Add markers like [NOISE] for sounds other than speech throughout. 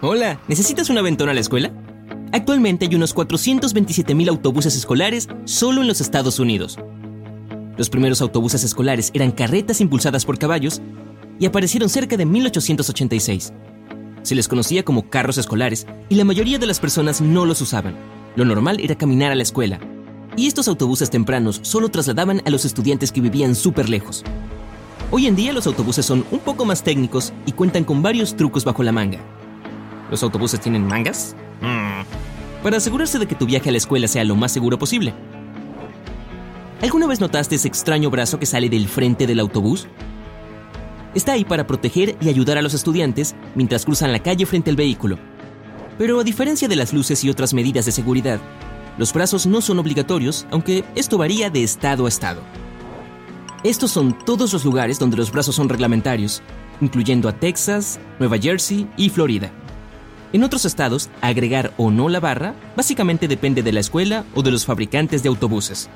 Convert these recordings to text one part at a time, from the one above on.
Hola, ¿necesitas un aventón a la escuela? Actualmente hay unos 427.000 autobuses escolares solo en los Estados Unidos. Los primeros autobuses escolares eran carretas impulsadas por caballos y aparecieron cerca de 1886. Se les conocía como carros escolares y la mayoría de las personas no los usaban. Lo normal era caminar a la escuela. Y estos autobuses tempranos solo trasladaban a los estudiantes que vivían súper lejos. Hoy en día los autobuses son un poco más técnicos y cuentan con varios trucos bajo la manga. ¿Los autobuses tienen mangas? Mm. Para asegurarse de que tu viaje a la escuela sea lo más seguro posible. ¿Alguna vez notaste ese extraño brazo que sale del frente del autobús? Está ahí para proteger y ayudar a los estudiantes mientras cruzan la calle frente al vehículo. Pero a diferencia de las luces y otras medidas de seguridad, los brazos no son obligatorios, aunque esto varía de estado a estado. Estos son todos los lugares donde los brazos son reglamentarios, incluyendo a Texas, Nueva Jersey y Florida. En otros estados, agregar o no la barra básicamente depende de la escuela o de los fabricantes de autobuses.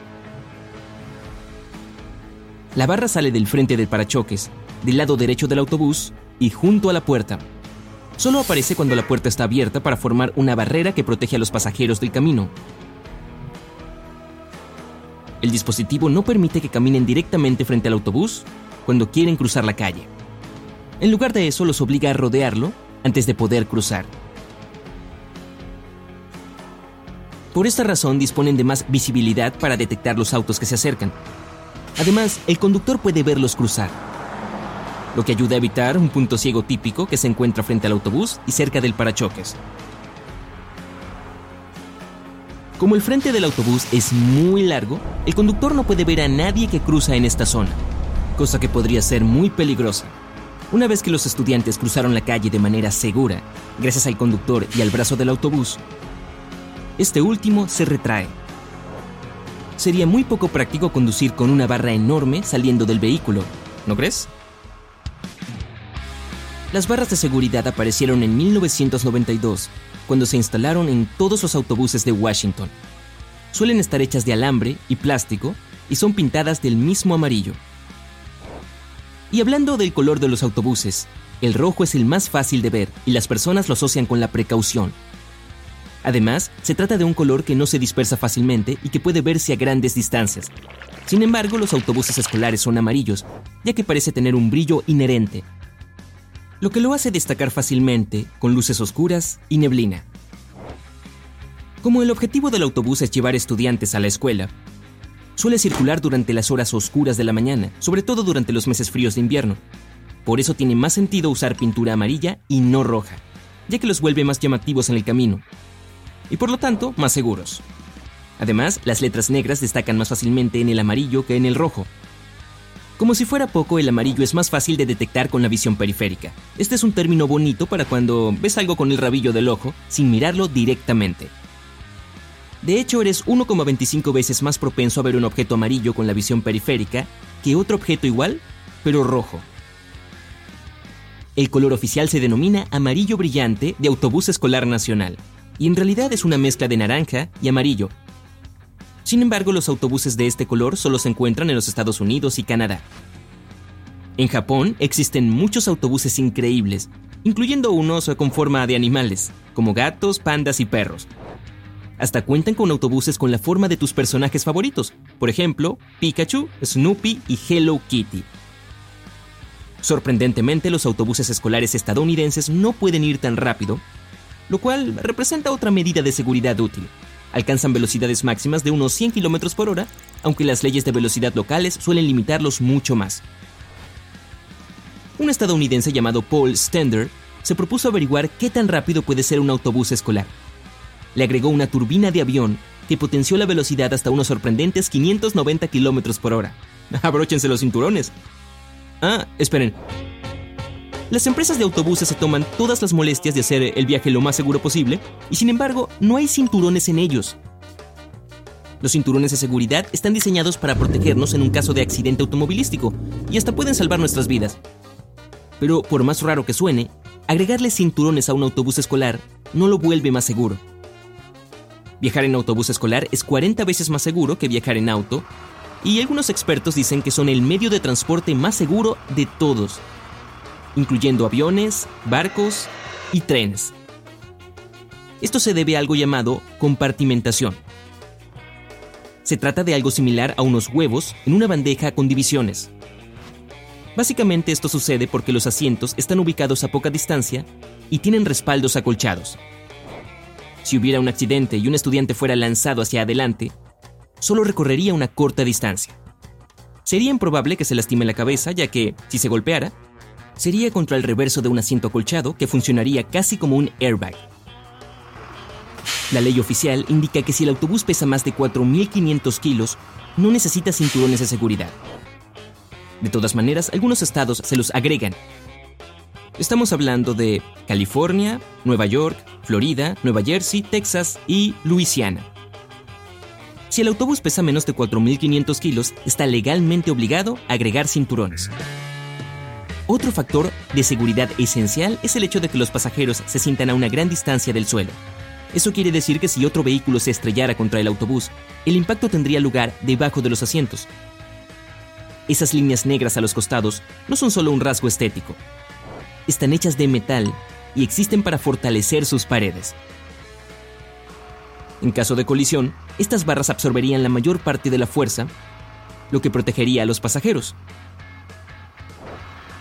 La barra sale del frente del parachoques, del lado derecho del autobús y junto a la puerta. Solo aparece cuando la puerta está abierta para formar una barrera que protege a los pasajeros del camino. El dispositivo no permite que caminen directamente frente al autobús cuando quieren cruzar la calle. En lugar de eso, los obliga a rodearlo antes de poder cruzar. Por esta razón disponen de más visibilidad para detectar los autos que se acercan. Además, el conductor puede verlos cruzar, lo que ayuda a evitar un punto ciego típico que se encuentra frente al autobús y cerca del parachoques. Como el frente del autobús es muy largo, el conductor no puede ver a nadie que cruza en esta zona, cosa que podría ser muy peligrosa. Una vez que los estudiantes cruzaron la calle de manera segura, gracias al conductor y al brazo del autobús, este último se retrae. Sería muy poco práctico conducir con una barra enorme saliendo del vehículo, ¿no crees? Las barras de seguridad aparecieron en 1992, cuando se instalaron en todos los autobuses de Washington. Suelen estar hechas de alambre y plástico y son pintadas del mismo amarillo. Y hablando del color de los autobuses, el rojo es el más fácil de ver y las personas lo asocian con la precaución, Además, se trata de un color que no se dispersa fácilmente y que puede verse a grandes distancias. Sin embargo, los autobuses escolares son amarillos, ya que parece tener un brillo inherente, lo que lo hace destacar fácilmente con luces oscuras y neblina. Como el objetivo del autobús es llevar estudiantes a la escuela, suele circular durante las horas oscuras de la mañana, sobre todo durante los meses fríos de invierno. Por eso tiene más sentido usar pintura amarilla y no roja, ya que los vuelve más llamativos en el camino, y por lo tanto más seguros. Además, las letras negras destacan más fácilmente en el amarillo que en el rojo. Como si fuera poco, el amarillo es más fácil de detectar con la visión periférica. Este es un término bonito para cuando ves algo con el rabillo del ojo sin mirarlo directamente. De hecho, eres 1,25 veces más propenso a ver un objeto amarillo con la visión periférica que otro objeto igual, pero rojo. El color oficial se denomina amarillo brillante de autobús escolar nacional y en realidad es una mezcla de naranja y amarillo. Sin embargo, los autobuses de este color solo se encuentran en los Estados Unidos y Canadá. En Japón existen muchos autobuses increíbles, incluyendo unos con forma de animales, como gatos, pandas y perros. Hasta cuentan con autobuses con la forma de tus personajes favoritos, por ejemplo, Pikachu, Snoopy y Hello Kitty. Sorprendentemente, los autobuses escolares estadounidenses no pueden ir tan rápido lo cual representa otra medida de seguridad útil. Alcanzan velocidades máximas de unos 100 km por hora, aunque las leyes de velocidad locales suelen limitarlos mucho más. Un estadounidense llamado Paul Stender se propuso averiguar qué tan rápido puede ser un autobús escolar. Le agregó una turbina de avión que potenció la velocidad hasta unos sorprendentes 590 km por hora. [LAUGHS] Abróchense los cinturones. Ah, esperen. Las empresas de autobuses se toman todas las molestias de hacer el viaje lo más seguro posible y sin embargo no hay cinturones en ellos. Los cinturones de seguridad están diseñados para protegernos en un caso de accidente automovilístico y hasta pueden salvar nuestras vidas. Pero por más raro que suene, agregarle cinturones a un autobús escolar no lo vuelve más seguro. Viajar en autobús escolar es 40 veces más seguro que viajar en auto y algunos expertos dicen que son el medio de transporte más seguro de todos, incluyendo aviones, barcos y trenes. Esto se debe a algo llamado compartimentación. Se trata de algo similar a unos huevos en una bandeja con divisiones. Básicamente esto sucede porque los asientos están ubicados a poca distancia y tienen respaldos acolchados. Si hubiera un accidente y un estudiante fuera lanzado hacia adelante, solo recorrería una corta distancia. Sería improbable que se lastime la cabeza, ya que, si se golpeara, sería contra el reverso de un asiento acolchado que funcionaría casi como un airbag. La ley oficial indica que si el autobús pesa más de 4.500 kilos, no necesita cinturones de seguridad. De todas maneras, algunos estados se los agregan. Estamos hablando de California, Nueva York, Florida, Nueva Jersey, Texas y Luisiana. Si el autobús pesa menos de 4.500 kilos, está legalmente obligado a agregar cinturones. Otro factor de seguridad esencial es el hecho de que los pasajeros se sientan a una gran distancia del suelo. Eso quiere decir que si otro vehículo se estrellara contra el autobús, el impacto tendría lugar debajo de los asientos. Esas líneas negras a los costados no son solo un rasgo estético. Están hechas de metal y existen para fortalecer sus paredes. En caso de colisión, estas barras absorberían la mayor parte de la fuerza, lo que protegería a los pasajeros.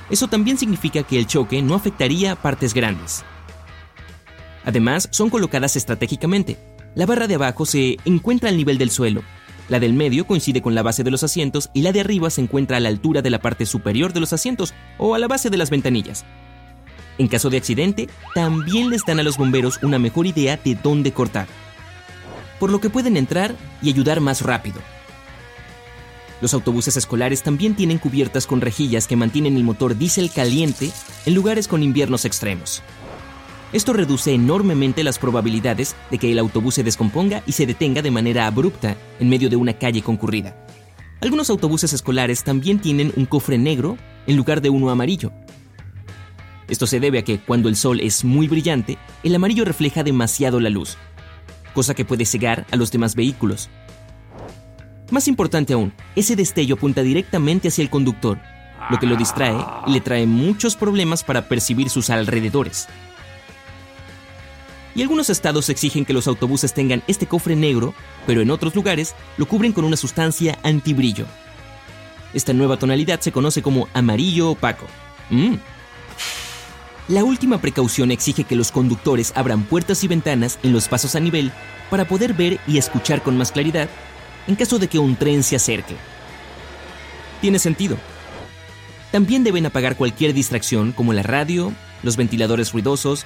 Eso también significa que el choque no afectaría partes grandes. Además, son colocadas estratégicamente. La barra de abajo se encuentra al nivel del suelo, la del medio coincide con la base de los asientos y la de arriba se encuentra a la altura de la parte superior de los asientos o a la base de las ventanillas. En caso de accidente, también les dan a los bomberos una mejor idea de dónde cortar por lo que pueden entrar y ayudar más rápido. Los autobuses escolares también tienen cubiertas con rejillas que mantienen el motor diésel caliente en lugares con inviernos extremos. Esto reduce enormemente las probabilidades de que el autobús se descomponga y se detenga de manera abrupta en medio de una calle concurrida. Algunos autobuses escolares también tienen un cofre negro en lugar de uno amarillo. Esto se debe a que cuando el sol es muy brillante, el amarillo refleja demasiado la luz, cosa que puede cegar a los demás vehículos. Más importante aún, ese destello apunta directamente hacia el conductor, lo que lo distrae y le trae muchos problemas para percibir sus alrededores. Y algunos estados exigen que los autobuses tengan este cofre negro, pero en otros lugares lo cubren con una sustancia antibrillo. Esta nueva tonalidad se conoce como amarillo opaco. Mm. La última precaución exige que los conductores abran puertas y ventanas en los pasos a nivel para poder ver y escuchar con más claridad en caso de que un tren se acerque. Tiene sentido. También deben apagar cualquier distracción como la radio, los ventiladores ruidosos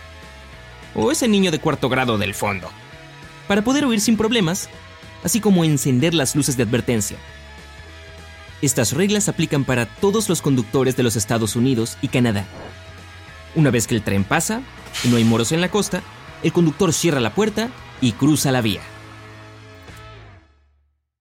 o ese niño de cuarto grado del fondo, para poder oír sin problemas, así como encender las luces de advertencia. Estas reglas aplican para todos los conductores de los Estados Unidos y Canadá. Una vez que el tren pasa y no hay moros en la costa, el conductor cierra la puerta y cruza la vía.